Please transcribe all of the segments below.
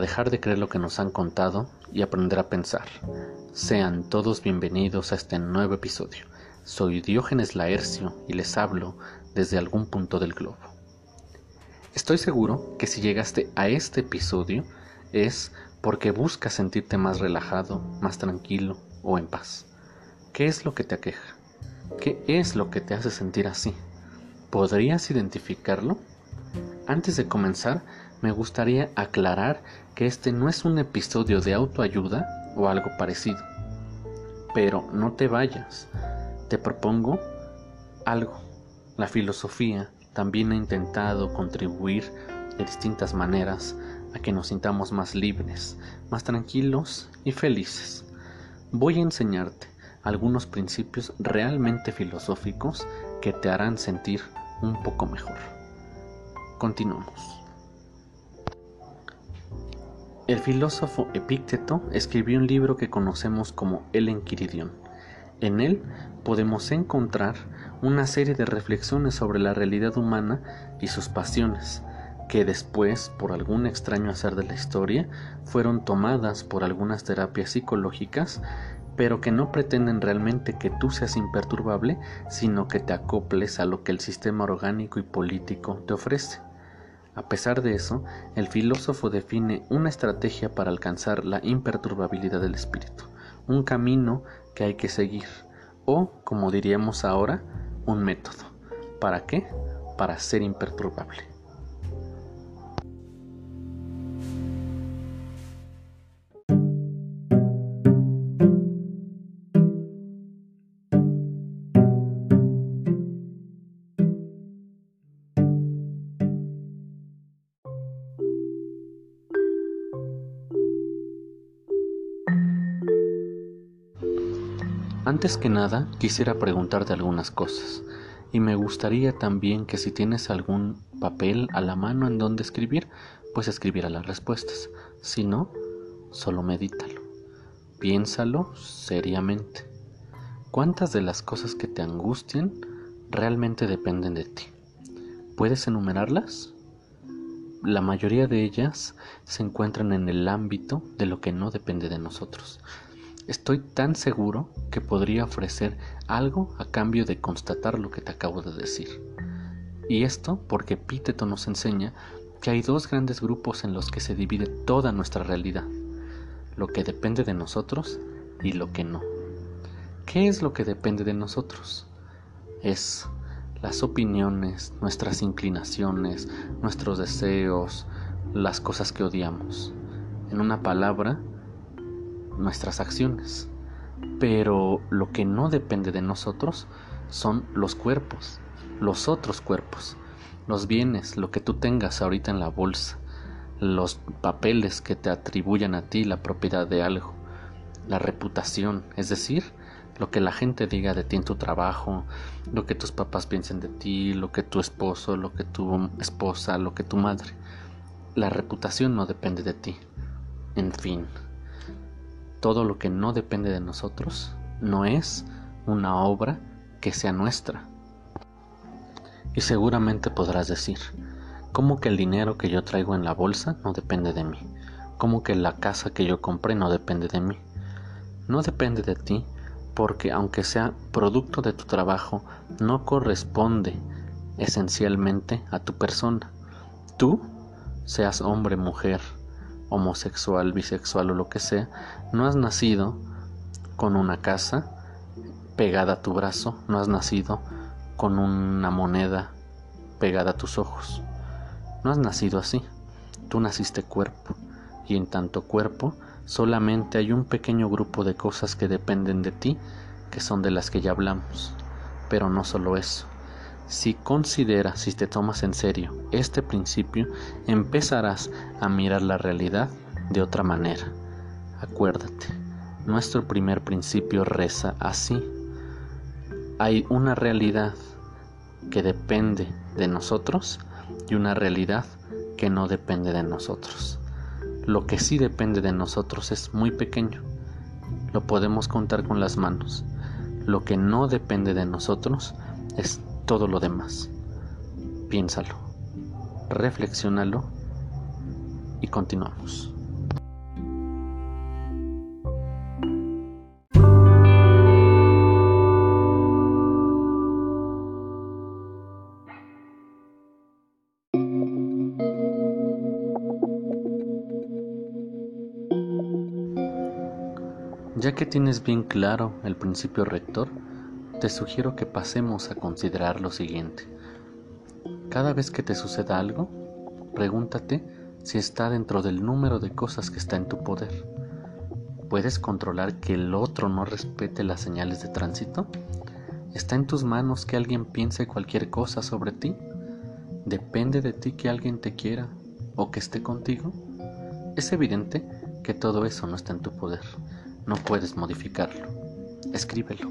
dejar de creer lo que nos han contado y aprender a pensar. Sean todos bienvenidos a este nuevo episodio. Soy Diógenes Laercio y les hablo desde algún punto del globo. Estoy seguro que si llegaste a este episodio es porque buscas sentirte más relajado, más tranquilo o en paz. ¿Qué es lo que te aqueja? ¿Qué es lo que te hace sentir así? ¿Podrías identificarlo? Antes de comenzar, me gustaría aclarar que este no es un episodio de autoayuda o algo parecido. Pero no te vayas. Te propongo algo. La filosofía también ha intentado contribuir de distintas maneras a que nos sintamos más libres, más tranquilos y felices. Voy a enseñarte algunos principios realmente filosóficos que te harán sentir un poco mejor. Continuamos. El filósofo Epícteto escribió un libro que conocemos como El Enquiridión. En él podemos encontrar una serie de reflexiones sobre la realidad humana y sus pasiones, que después, por algún extraño hacer de la historia, fueron tomadas por algunas terapias psicológicas, pero que no pretenden realmente que tú seas imperturbable, sino que te acoples a lo que el sistema orgánico y político te ofrece. A pesar de eso, el filósofo define una estrategia para alcanzar la imperturbabilidad del espíritu, un camino que hay que seguir, o, como diríamos ahora, un método. ¿Para qué? Para ser imperturbable. Antes que nada, quisiera preguntarte algunas cosas. Y me gustaría también que si tienes algún papel a la mano en donde escribir, pues escribiera las respuestas. Si no, solo medítalo. Piénsalo seriamente. ¿Cuántas de las cosas que te angustian realmente dependen de ti? ¿Puedes enumerarlas? La mayoría de ellas se encuentran en el ámbito de lo que no depende de nosotros. Estoy tan seguro que podría ofrecer algo a cambio de constatar lo que te acabo de decir. Y esto porque Epíteto nos enseña que hay dos grandes grupos en los que se divide toda nuestra realidad, lo que depende de nosotros y lo que no. ¿Qué es lo que depende de nosotros? Es las opiniones, nuestras inclinaciones, nuestros deseos, las cosas que odiamos. En una palabra, nuestras acciones. Pero lo que no depende de nosotros son los cuerpos, los otros cuerpos, los bienes, lo que tú tengas ahorita en la bolsa, los papeles que te atribuyan a ti la propiedad de algo, la reputación, es decir, lo que la gente diga de ti en tu trabajo, lo que tus papás piensen de ti, lo que tu esposo, lo que tu esposa, lo que tu madre. La reputación no depende de ti. En fin todo lo que no depende de nosotros no es una obra que sea nuestra. Y seguramente podrás decir, ¿cómo que el dinero que yo traigo en la bolsa no depende de mí? ¿Cómo que la casa que yo compré no depende de mí? No depende de ti porque aunque sea producto de tu trabajo, no corresponde esencialmente a tu persona. Tú, seas hombre, mujer, homosexual, bisexual o lo que sea, no has nacido con una casa pegada a tu brazo, no has nacido con una moneda pegada a tus ojos. No has nacido así. Tú naciste cuerpo y en tanto cuerpo solamente hay un pequeño grupo de cosas que dependen de ti, que son de las que ya hablamos. Pero no solo eso. Si consideras, si te tomas en serio este principio, empezarás a mirar la realidad de otra manera. Acuérdate, nuestro primer principio reza así. Hay una realidad que depende de nosotros y una realidad que no depende de nosotros. Lo que sí depende de nosotros es muy pequeño. Lo podemos contar con las manos. Lo que no depende de nosotros es todo lo demás. Piénsalo, reflexiónalo y continuamos. Ya que tienes bien claro el principio rector, te sugiero que pasemos a considerar lo siguiente. Cada vez que te suceda algo, pregúntate si está dentro del número de cosas que está en tu poder. ¿Puedes controlar que el otro no respete las señales de tránsito? ¿Está en tus manos que alguien piense cualquier cosa sobre ti? ¿Depende de ti que alguien te quiera o que esté contigo? Es evidente que todo eso no está en tu poder no puedes modificarlo. Escríbelo,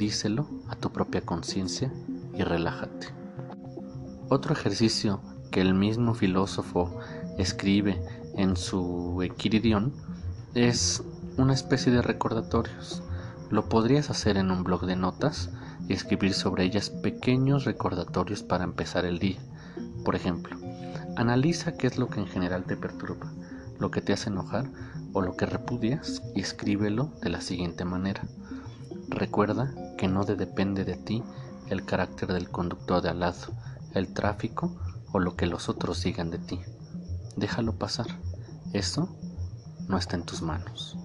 díselo a tu propia conciencia y relájate. Otro ejercicio que el mismo filósofo escribe en su Equiridión es una especie de recordatorios. Lo podrías hacer en un blog de notas y escribir sobre ellas pequeños recordatorios para empezar el día. Por ejemplo, analiza qué es lo que en general te perturba, lo que te hace enojar o lo que repudias y escríbelo de la siguiente manera. Recuerda que no depende de ti el carácter del conductor de al lado, el tráfico o lo que los otros digan de ti. Déjalo pasar. Eso no está en tus manos.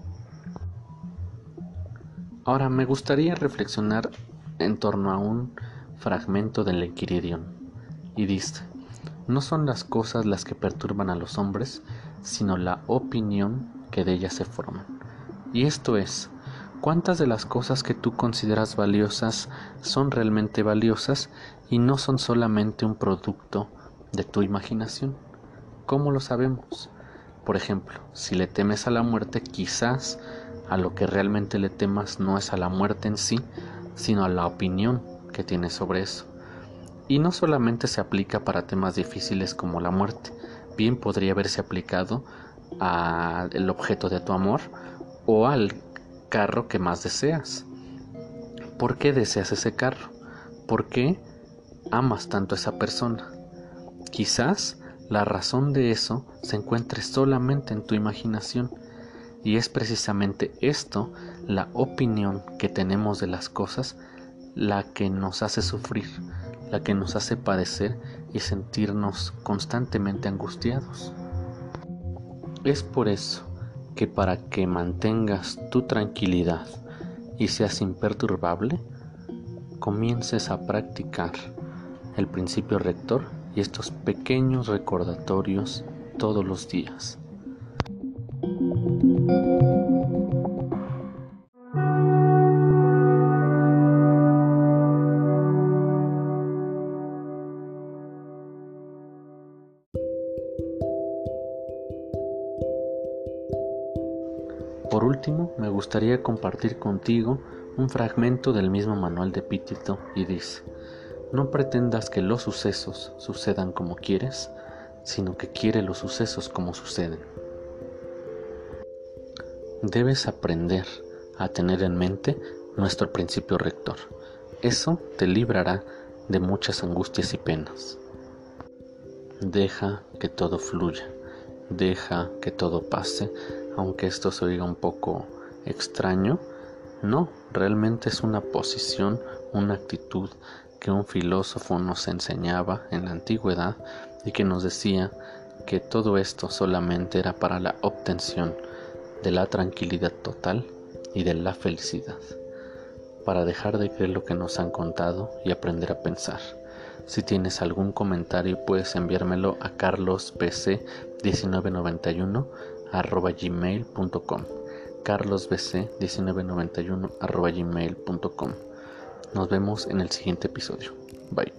Ahora me gustaría reflexionar en torno a un fragmento del Enquiridion y dice, no son las cosas las que perturban a los hombres, sino la opinión que de ellas se forman. Y esto es, ¿cuántas de las cosas que tú consideras valiosas son realmente valiosas y no son solamente un producto de tu imaginación? ¿Cómo lo sabemos? Por ejemplo, si le temes a la muerte, quizás a lo que realmente le temas no es a la muerte en sí, sino a la opinión que tienes sobre eso. Y no solamente se aplica para temas difíciles como la muerte, bien podría haberse aplicado al objeto de tu amor o al carro que más deseas. ¿Por qué deseas ese carro? ¿Por qué amas tanto a esa persona? Quizás la razón de eso se encuentre solamente en tu imaginación y es precisamente esto, la opinión que tenemos de las cosas, la que nos hace sufrir, la que nos hace padecer y sentirnos constantemente angustiados. Es por eso que para que mantengas tu tranquilidad y seas imperturbable, comiences a practicar el principio rector y estos pequeños recordatorios todos los días. Por último, me gustaría compartir contigo un fragmento del mismo manual de Pítito y dice, no pretendas que los sucesos sucedan como quieres, sino que quiere los sucesos como suceden. Debes aprender a tener en mente nuestro principio rector. Eso te librará de muchas angustias y penas. Deja que todo fluya, deja que todo pase aunque esto se oiga un poco extraño, no, realmente es una posición, una actitud que un filósofo nos enseñaba en la antigüedad y que nos decía que todo esto solamente era para la obtención de la tranquilidad total y de la felicidad, para dejar de creer lo que nos han contado y aprender a pensar. Si tienes algún comentario puedes enviármelo a carlospc1991 arroba gmail.com carlosbc1991 arroba gmail.com Nos vemos en el siguiente episodio. Bye.